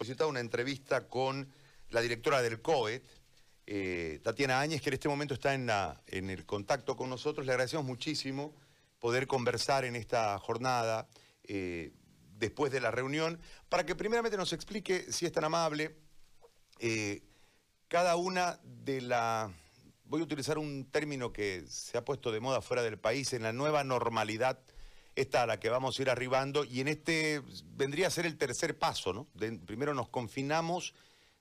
solicitado una entrevista con la directora del COET, eh, Tatiana Áñez, que en este momento está en, en el contacto con nosotros. Le agradecemos muchísimo poder conversar en esta jornada eh, después de la reunión, para que primeramente nos explique, si es tan amable, eh, cada una de la... Voy a utilizar un término que se ha puesto de moda fuera del país, en la nueva normalidad esta a la que vamos a ir arribando y en este vendría a ser el tercer paso, ¿no? primero nos confinamos,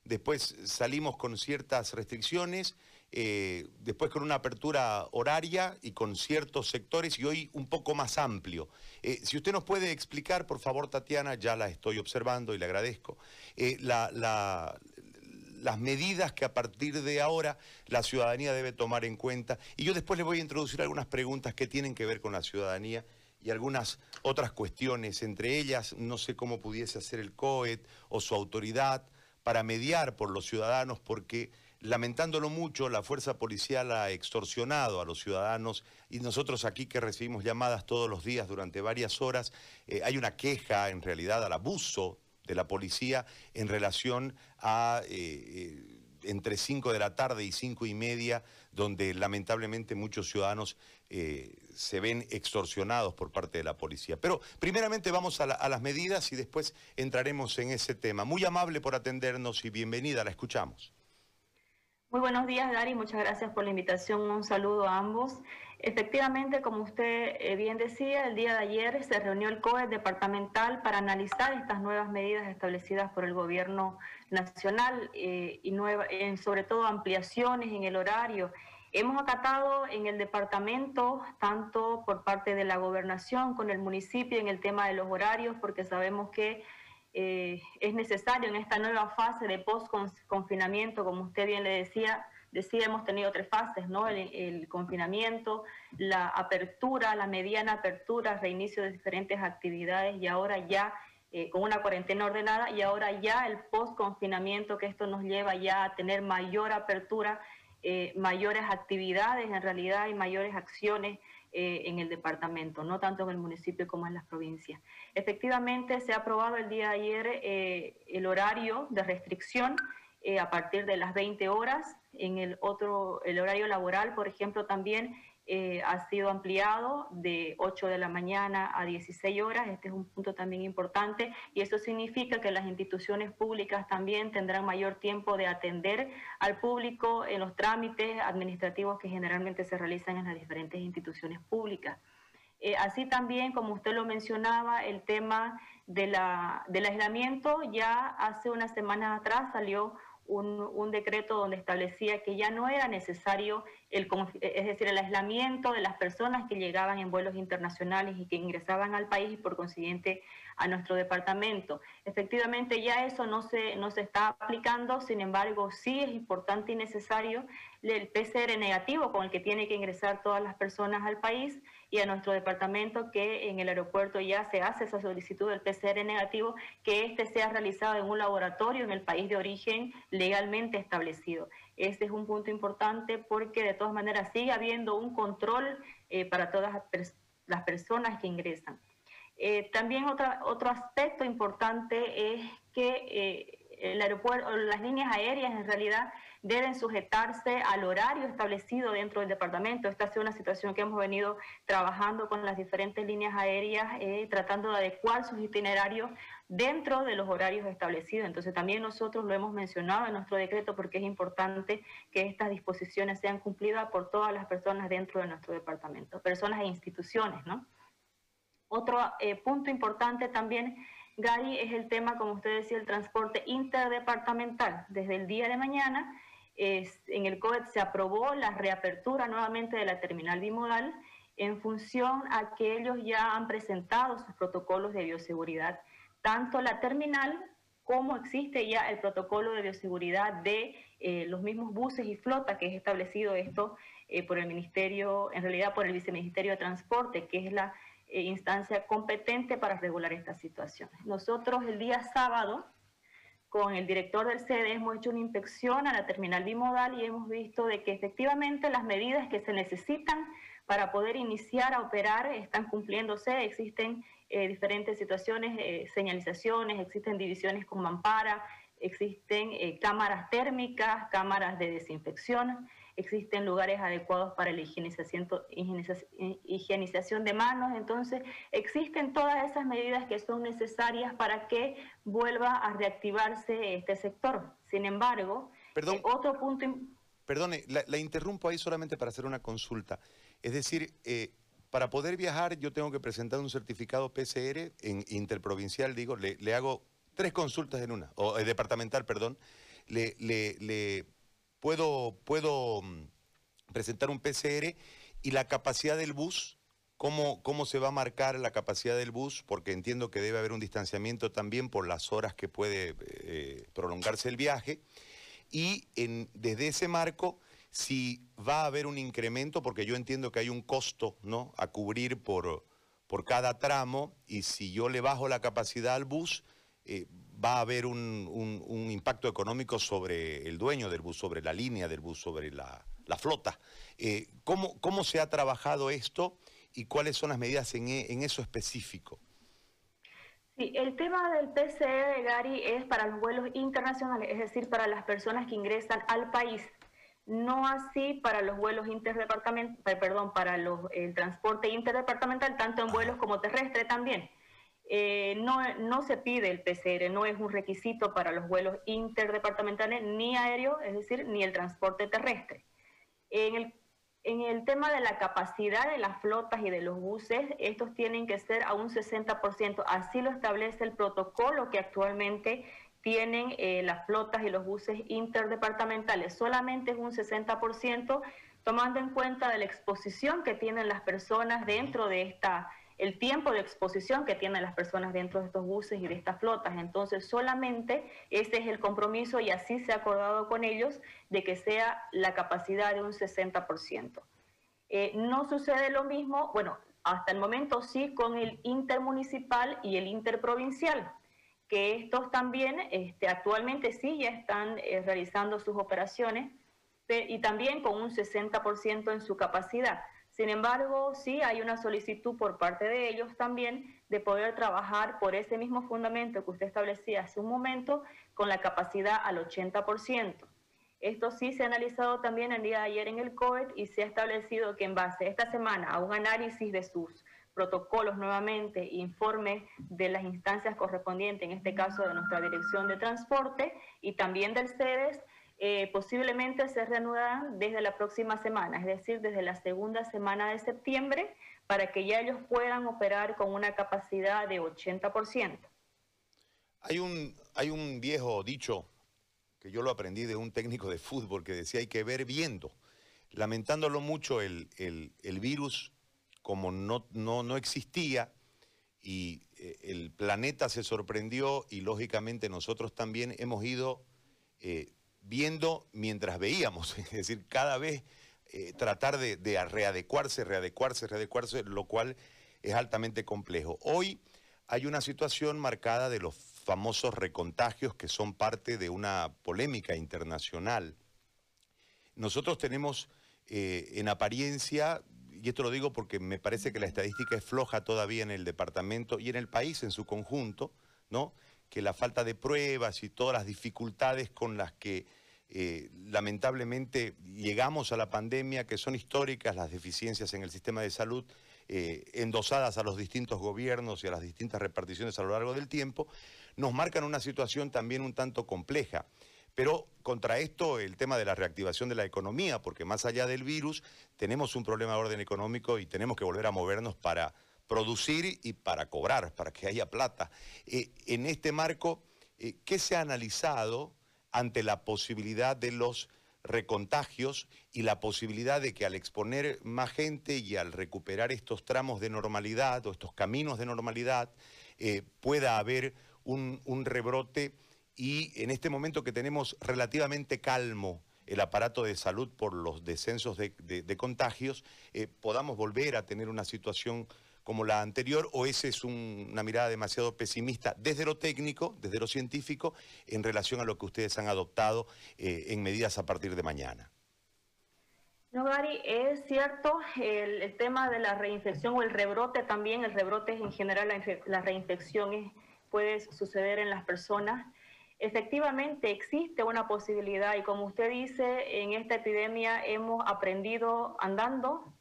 después salimos con ciertas restricciones, eh, después con una apertura horaria y con ciertos sectores y hoy un poco más amplio. Eh, si usted nos puede explicar, por favor, Tatiana, ya la estoy observando y le agradezco, eh, las medidas que a partir de ahora la ciudadanía debe tomar en cuenta. Y yo después le voy a introducir algunas preguntas que tienen que ver con la ciudadanía y algunas otras cuestiones, entre ellas no sé cómo pudiese hacer el COET o su autoridad para mediar por los ciudadanos, porque lamentándolo mucho, la fuerza policial ha extorsionado a los ciudadanos y nosotros aquí que recibimos llamadas todos los días durante varias horas, eh, hay una queja en realidad al abuso de la policía en relación a... Eh, eh, entre 5 de la tarde y 5 y media, donde lamentablemente muchos ciudadanos eh, se ven extorsionados por parte de la policía. Pero primeramente vamos a, a, las medidas y después entraremos en ese tema. Muy amable por atendernos y bienvenida, la escuchamos. Muy buenos días, Dari, muchas gracias por la invitación. Un saludo a ambos. Efectivamente, como usted eh, bien decía, el día de ayer se reunió el COE departamental para analizar estas nuevas medidas establecidas por el gobierno nacional eh, y nueva, sobre todo ampliaciones en el horario. Hemos acatado en el departamento, tanto por parte de la gobernación con el municipio en el tema de los horarios, porque sabemos que eh, es necesario en esta nueva fase de post-confinamiento, como usted bien le decía, decía, hemos tenido tres fases, ¿no? El, confinamiento, la apertura, la mediana apertura, reinicio de diferentes actividades y ahora ya eh, con una cuarentena ordenada y ahora ya el post-confinamiento, que esto nos lleva ya a tener mayor apertura, eh, mayores actividades en realidad y mayores acciones eh, en el departamento, no tanto en el municipio como en las provincias. Efectivamente, se ha aprobado el día de ayer el horario de restricción eh, a partir de las 20 horas. En el otro, el horario laboral, por ejemplo, también eh, ha sido ampliado de 8 de la mañana a 16 horas. Este es un punto también importante y eso significa que las instituciones públicas también tendrán mayor tiempo de atender al público en los trámites administrativos que generalmente se realizan en las diferentes instituciones públicas. Eh, así también, como usted lo mencionaba, el tema de la, del aislamiento, ya hace unas semanas atrás salió un, decreto donde establecía que ya no era necesario el, es decir, el aislamiento de las personas que llegaban en vuelos internacionales y que ingresaban al país y por consiguiente a nuestro departamento. Efectivamente ya eso no se, no se está aplicando, sin embargo sí es importante y necesario el PCR negativo con el que tiene que ingresar todas las personas al país y a nuestro departamento que en el aeropuerto ya se hace esa solicitud del PCR negativo, que éste sea realizado en un laboratorio en el país de origen legalmente establecido. Este es un punto importante porque de todas maneras sigue habiendo un control eh, para todas las personas que ingresan. Eh, también otra, otro aspecto importante es que eh, el aeropuerto, las líneas aéreas en realidad deben sujetarse al horario establecido dentro del departamento. Esta ha sido una situación que hemos venido trabajando con las diferentes líneas aéreas, eh, tratando de adecuar sus itinerarios dentro de los horarios establecidos. Entonces también nosotros lo hemos mencionado en nuestro decreto porque es importante que estas disposiciones sean cumplidas por todas las personas dentro de nuestro departamento, personas e instituciones, ¿no? Otro eh, punto importante también Gary, es el tema, como usted decía, el transporte interdepartamental. Desde el día de mañana, en el COVID se aprobó la reapertura nuevamente de la terminal bimodal en función a que ellos ya han presentado sus protocolos de bioseguridad. Tanto la terminal como existe ya el protocolo de bioseguridad de eh, los mismos buses y flota que es establecido esto eh, por el Ministerio, en realidad por el Viceministerio de Transporte, que es la eh, instancia competente para regular estas situaciones. Nosotros el día sábado, con el director del CD, hemos hecho una inspección a la terminal bimodal y hemos visto de que efectivamente las medidas que se necesitan para poder iniciar a operar están cumpliéndose. Existen eh, diferentes situaciones, eh, señalizaciones, existen divisiones con mampara, existen cámaras térmicas, cámaras de desinfección, existen lugares adecuados para la higienización, higienización de manos, entonces existen todas esas medidas que son necesarias para que vuelva a reactivarse este sector. Sin embargo, Perdón, otro punto... Perdone, la, interrumpo ahí solamente para hacer una consulta. Es decir, eh, para poder viajar yo tengo que presentar un certificado PCR en interprovincial, digo, le, hago tres consultas en una, o eh, departamental, perdón. Le, le puedo, puedo mm, presentar un PCR y la capacidad del bus, ¿cómo, ¿cómo se va a marcar la capacidad del bus? Porque entiendo que debe haber un distanciamiento también por las horas que puede eh, prolongarse el viaje. Y en, desde ese marco, si va a haber un incremento, porque yo entiendo que hay un costo ¿no? a cubrir por, por cada tramo, y si yo le bajo la capacidad al bus, eh, va a haber un, impacto económico sobre el dueño del bus, sobre la línea del bus, sobre la, flota. Eh, ¿cómo, se ha trabajado esto y cuáles son las medidas en, en eso específico? Sí, el tema del PCE de Gary es para los vuelos internacionales, es decir, para las personas que ingresan al país, no así para los vuelos interdepartamentales, perdón, para los, el transporte interdepartamental, tanto en vuelos como terrestre también. Eh, no, no, se pide el PCR, no es un requisito para los vuelos interdepartamentales ni aéreos, es decir, ni el transporte terrestre. En el, en el tema de la capacidad de las flotas y de los buses, estos tienen que ser a un 60%, así lo establece el protocolo que actualmente tienen eh, las flotas y los buses interdepartamentales. Solamente es un 60%, tomando en cuenta de la exposición que tienen las personas dentro de esta el tiempo de exposición que tienen las personas dentro de estos buses y de estas flotas. Entonces, solamente ese es el compromiso y así se ha acordado con ellos de que sea la capacidad de un 60%. Eh, no sucede lo mismo, bueno, hasta el momento sí con el intermunicipal y el interprovincial, que estos también este, actualmente sí ya están eh, realizando sus operaciones y también con un 60% en su capacidad. Sin embargo, sí hay una solicitud por parte de ellos también de poder trabajar por ese mismo fundamento que usted establecía hace un momento, con la capacidad al 80%. Esto sí se ha analizado también el día de ayer en el COET y se ha establecido que en base esta semana a un análisis de sus protocolos nuevamente, informe de las instancias correspondientes, en este caso de nuestra Dirección de Transporte y también del CEDES, eh, posiblemente se reanudarán desde la próxima semana, es decir, desde la segunda semana de septiembre, para que ya ellos puedan operar con una capacidad de 80%. Hay un, hay un viejo dicho que yo lo aprendí de un técnico de fútbol que decía hay que ver viendo. Lamentándolo mucho, el, virus, como no, no, existía, y eh, el planeta se sorprendió y lógicamente nosotros también hemos ido eh, viendo mientras veíamos, es decir, cada vez eh, tratar de, readecuarse, readecuarse, readecuarse, lo cual es altamente complejo. Hoy hay una situación marcada de los famosos recontagios que son parte de una polémica internacional. Nosotros tenemos eh, en apariencia, y esto lo digo porque me parece que la estadística es floja todavía en el departamento y en el país en su conjunto, ¿no? que la falta de pruebas y todas las dificultades con las que eh, lamentablemente llegamos a la pandemia, que son históricas las deficiencias en el sistema de salud, eh, endosadas a los distintos gobiernos y a las distintas reparticiones a lo largo del tiempo, nos marcan una situación también un tanto compleja. Pero contra esto el tema de la reactivación de la economía, porque más allá del virus tenemos un problema de orden económico y tenemos que volver a movernos para producir y para cobrar, para que haya plata. Eh, en este marco, ¿qué se ha analizado ante la posibilidad de los recontagios y la posibilidad de que al exponer más gente y al recuperar estos tramos de normalidad o estos caminos de normalidad, eh, pueda haber un, rebrote. Y en este momento que tenemos relativamente calmo el aparato de salud por los descensos de, contagios, eh, podamos volver a tener una situación como la anterior o esa es una mirada demasiado pesimista desde lo técnico, desde lo científico, en relación a lo que ustedes han adoptado eh, en medidas a partir de mañana? No, Gary, es cierto el, tema de la reinfección o el rebrote también, el rebrote en general, la, la reinfección puede suceder en las personas. Efectivamente existe una posibilidad y como usted dice, en esta epidemia hemos aprendido andando,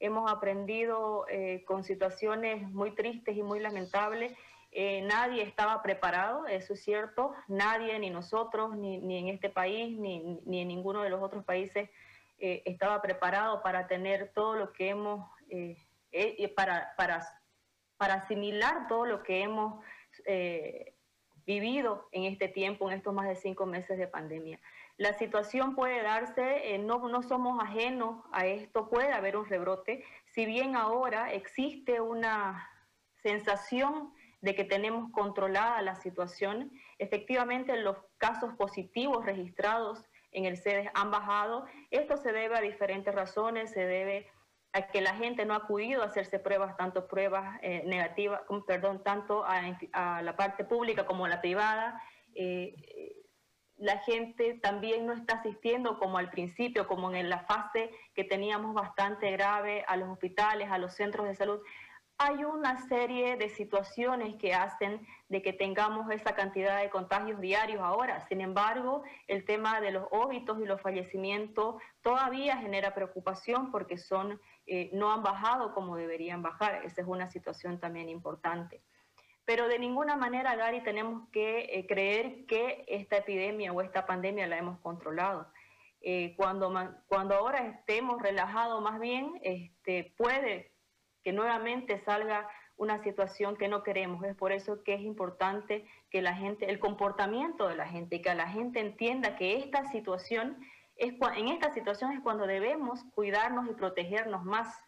hemos aprendido eh, con situaciones muy tristes y muy lamentables. Eh, nadie estaba preparado, eso es cierto, nadie, ni nosotros, ni, ni en este país, ni, ni, en ninguno de los otros países eh, estaba preparado para tener todo lo que hemos, para, para, para asimilar todo lo que hemos vivido en este tiempo, en estos más de cinco meses de pandemia. La situación puede darse, eh, no, no somos ajenos a esto, puede haber un rebrote, si bien ahora existe una sensación de que tenemos controlada la situación, efectivamente los casos positivos registrados en el CEDES han bajado. Esto se debe a diferentes razones, se debe a que la gente no ha acudido a hacerse pruebas, tanto pruebas eh, negativas, perdón, tanto a, la parte pública como a la privada. Eh, la gente también no está asistiendo como al principio, como en la fase que teníamos bastante grave a los hospitales, a los centros de salud hay una serie de situaciones que hacen de que tengamos esa cantidad de contagios diarios ahora. Sin embargo, el tema de los óbitos y los fallecimientos todavía genera preocupación porque son, eh, no han bajado como deberían bajar. Esa es una situación también importante. Pero de ninguna manera, Gary, tenemos que eh, creer que esta epidemia o esta pandemia la hemos controlado. Eh, cuando, cuando ahora estemos relajados más bien, este, puede que nuevamente salga una situación que no queremos. Es por eso que es importante que la gente, el comportamiento de la gente, que la gente entienda que esta situación, es, en esta situación es cuando debemos cuidarnos y protegernos más,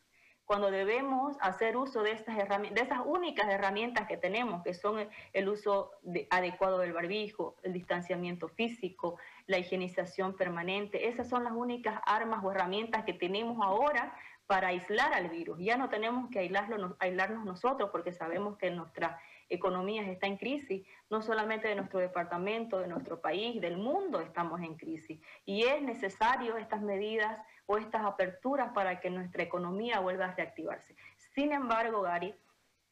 cuando debemos hacer uso de estas herramientas, de esas únicas herramientas que tenemos, que son el uso adecuado del barbijo, el distanciamiento físico, la higienización permanente. Esas son las únicas armas o herramientas que tenemos ahora para aislar al virus. Ya no tenemos que aislarlo, aislarnos nosotros porque sabemos que nuestra economía está en crisis, no solamente de nuestro departamento, de nuestro país, del mundo estamos en crisis. Y es necesario estas medidas estas aperturas para que nuestra economía vuelva a reactivarse. Sin embargo, Gary,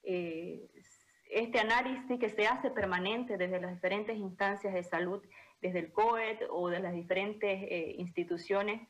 eh, este análisis que se hace permanente desde las diferentes instancias de salud, desde el COED o de las diferentes eh, instituciones,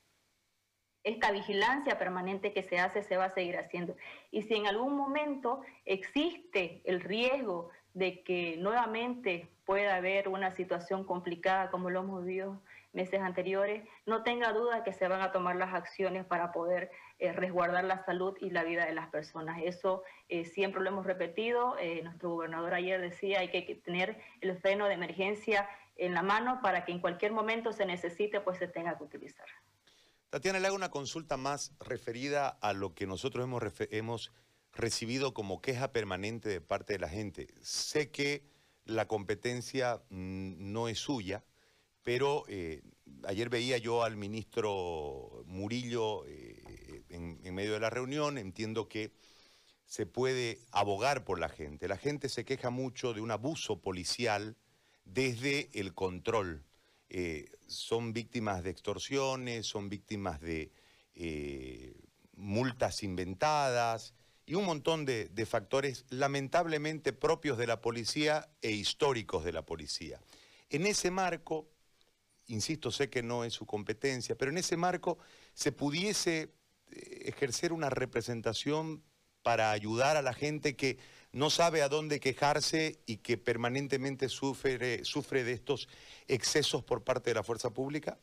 esta vigilancia permanente que se hace se va a seguir haciendo. Y si en algún momento existe el riesgo de que nuevamente pueda haber una situación complicada como lo hemos vivido meses anteriores, no tenga duda que se van a tomar las acciones para poder eh, resguardar la salud y la vida de las personas. Eso eh, siempre lo hemos repetido. Eh, nuestro gobernador ayer decía hay que tener el freno de emergencia en la mano para que en cualquier momento se necesite, pues se tenga que utilizar. Tatiana, le hago una consulta más referida a lo que nosotros hemos, hemos recibido como queja permanente de parte de la gente. Sé que la competencia mm, no es suya, pero eh, ayer veía yo al ministro Murillo eh, en, medio de la reunión, entiendo que se puede abogar por la gente. La gente se queja mucho de un abuso policial desde el control eh, son víctimas de extorsiones, son víctimas de multas inventadas y un montón de, factores lamentablemente propios de la policía e históricos de la policía. En ese marco, insisto, sé que no es su competencia, pero en ese marco se pudiese eh, ejercer una representación para ayudar a la gente que no sabe a dónde quejarse y que permanentemente sufre, sufre de estos excesos por parte de la fuerza pública?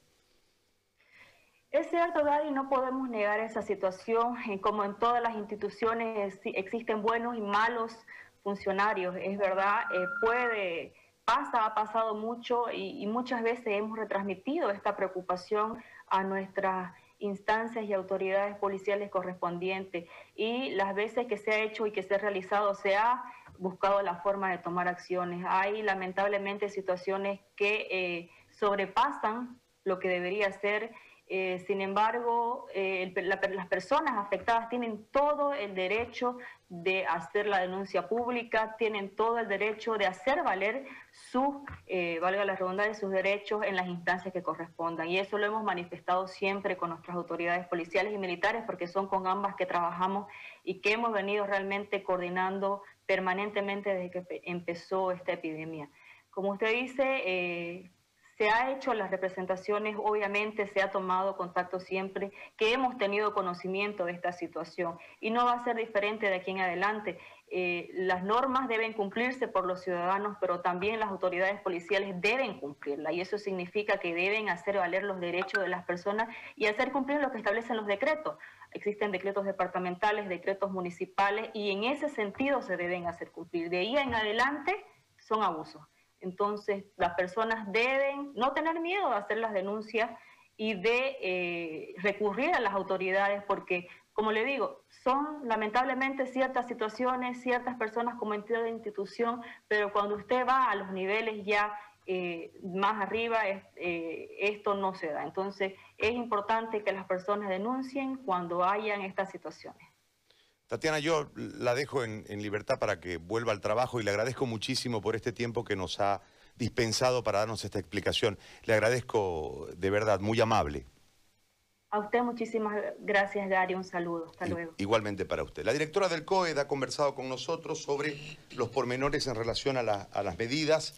Es cierto, Gary, no podemos negar esa situación. Como en todas las instituciones existen buenos y malos funcionarios. Es verdad, eh, puede, pasa, ha pasado mucho y, muchas veces hemos retransmitido esta preocupación a nuestras instancias y autoridades policiales correspondientes y las veces que se ha hecho y que se ha realizado se ha buscado la forma de tomar acciones. Hay lamentablemente situaciones que eh, sobrepasan lo que debería ser. Eh, sin embargo, eh, las personas afectadas tienen todo el derecho de hacer la denuncia pública, tienen todo el derecho de hacer valer su, eh, valga la redundancia, sus derechos en las instancias que correspondan. Y eso lo hemos manifestado siempre con nuestras autoridades policiales y militares, porque son con ambas que trabajamos y que hemos venido realmente coordinando permanentemente desde que empezó esta epidemia. Como usted dice, eh, se ha hecho las representaciones, obviamente se ha tomado contacto siempre, que hemos tenido conocimiento de esta situación y no va a ser diferente de aquí en adelante. Eh, las normas deben cumplirse por los ciudadanos, pero también las autoridades policiales deben cumplirla y eso significa que deben hacer valer los derechos de las personas y hacer cumplir lo que establecen los decretos. Existen decretos departamentales, decretos municipales y en ese sentido se deben hacer cumplir. De ahí en adelante son abusos. Entonces, las personas deben no tener miedo de hacer las denuncias y de eh, recurrir a las autoridades porque, como le digo, son lamentablemente ciertas situaciones, ciertas personas como entidad de institución, pero cuando usted va a los niveles ya eh, más arriba, eh, esto no se da. Entonces, es importante que las personas denuncien cuando hayan estas situaciones. Tatiana, yo la dejo en, libertad para que vuelva al trabajo y le agradezco muchísimo por este tiempo que nos ha dispensado para darnos esta explicación. Le agradezco de verdad, muy amable. A usted muchísimas gracias, Gary. Un saludo. Hasta luego. Igualmente para usted. La directora del COED ha conversado con nosotros sobre los pormenores en relación a las medidas